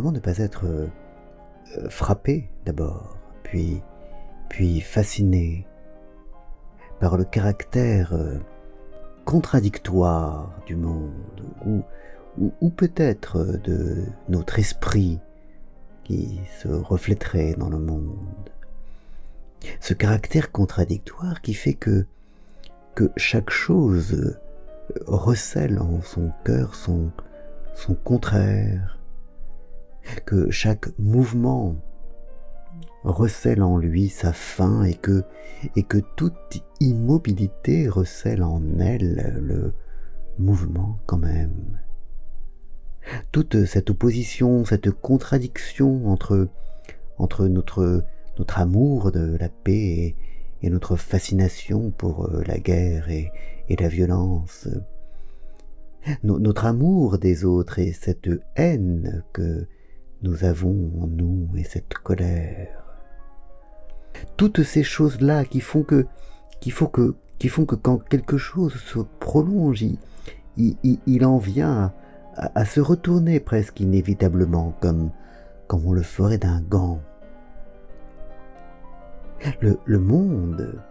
comment ne pas être euh, frappé d'abord, puis, puis fasciné par le caractère euh, contradictoire du monde, ou, peut-être de notre esprit qui se reflèterait dans le monde. Ce caractère contradictoire qui fait que, que chaque chose recèle en son cœur son contraire, que chaque mouvement recèle en lui sa fin et que, et que toute immobilité recèle en elle le mouvement quand même. Toute cette opposition, cette contradiction entre, entre notre, notre amour de la paix et, notre fascination pour euh, la guerre et, et la violence, notre amour des autres et cette haine que nous avons en nous et cette colère. Toutes ces choses-là qui font que, qui font que, qui font que quand quelque chose se prolonge, il, en vient à, se retourner presque inévitablement, comme, comme on le ferait d'un gant. Le, monde,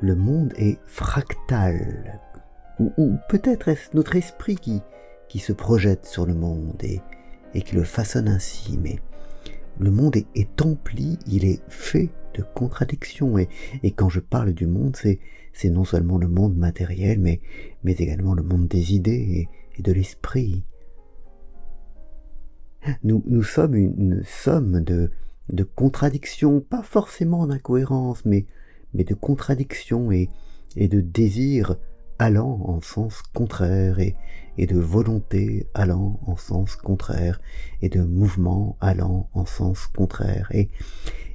le monde est fractal, ou, peut-être est-ce notre esprit qui, qui se projette sur le monde et, et qui le façonne ainsi, mais le monde est, empli, il est fait de contradictions, et, quand je parle du monde, c'est, non seulement le monde matériel, mais, également le monde des idées et, de l'esprit. Nous, sommes une somme de, contradictions, pas forcément d'incohérences, mais, de contradictions et de désirs allant en sens contraire et, de volonté allant en sens contraire et de mouvement allant en sens contraire et,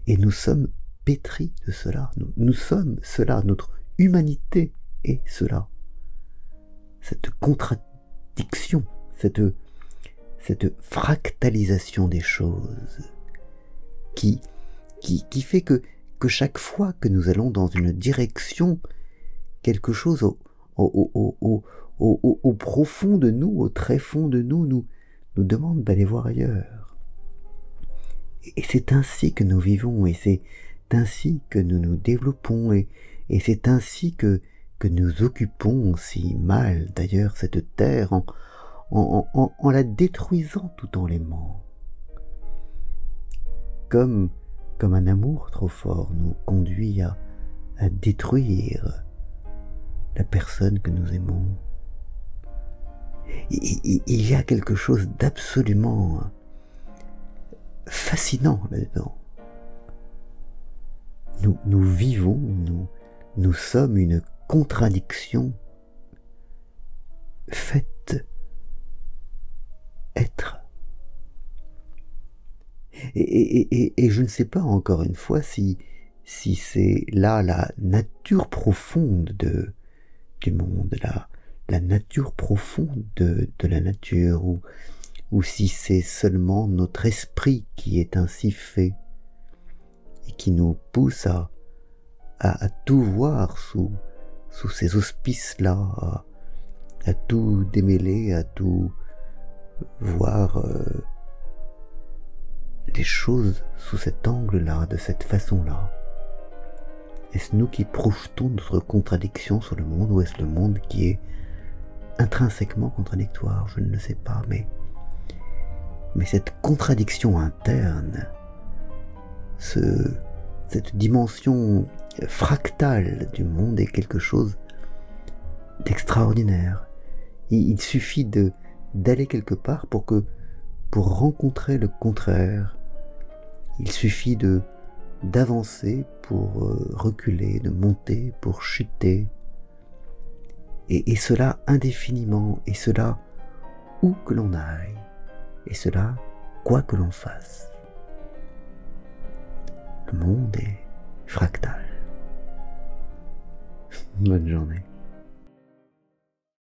et nous sommes pétris de cela. Nous, sommes cela. Notre humanité est cela. Cette contradiction, cette, cette fractalisation des choses qui, qui, qui fait que, que chaque fois que nous allons dans une direction, quelque chose au, profond de nous, au très fond de nous, nous, nous demande d'aller voir ailleurs. Et c'est ainsi que nous vivons, et c'est ainsi que nous nous développons, et, et c'est ainsi que, que nous occupons si mal d'ailleurs cette terre en, en, en, la détruisant tout en l'aimant. Comme, comme un amour trop fort nous conduit à, à détruire la personne que nous aimons. Il y a quelque chose d'absolument fascinant là-dedans. Nous, vivons, nous, sommes une contradiction faite être. Et, et, je ne sais pas encore une fois si, si c'est là la nature profonde de, du monde, la, la nature profonde de, la nature, ou, si c'est seulement notre esprit qui est ainsi fait et qui nous pousse à, tout voir sous, sous ces auspices-là, à, à, tout démêler, à tout voir euh, les choses sous cet angle-là, de cette façon-là. Est-ce nous qui projetons notre contradiction sur le monde ou est-ce le monde qui est intrinsèquement contradictoire? Je ne le sais pas, mais, mais cette contradiction interne, ce, cette dimension fractale du monde est quelque chose d'extraordinaire. Il, il suffit de d'aller quelque part pour que pour rencontrer le contraire, il suffit de d'avancer pour euh, reculer, de monter pour chuter, et, et cela indéfiniment, et cela où que l'on aille, et cela quoi que l'on fasse. Le monde est fractal. Bonne journée.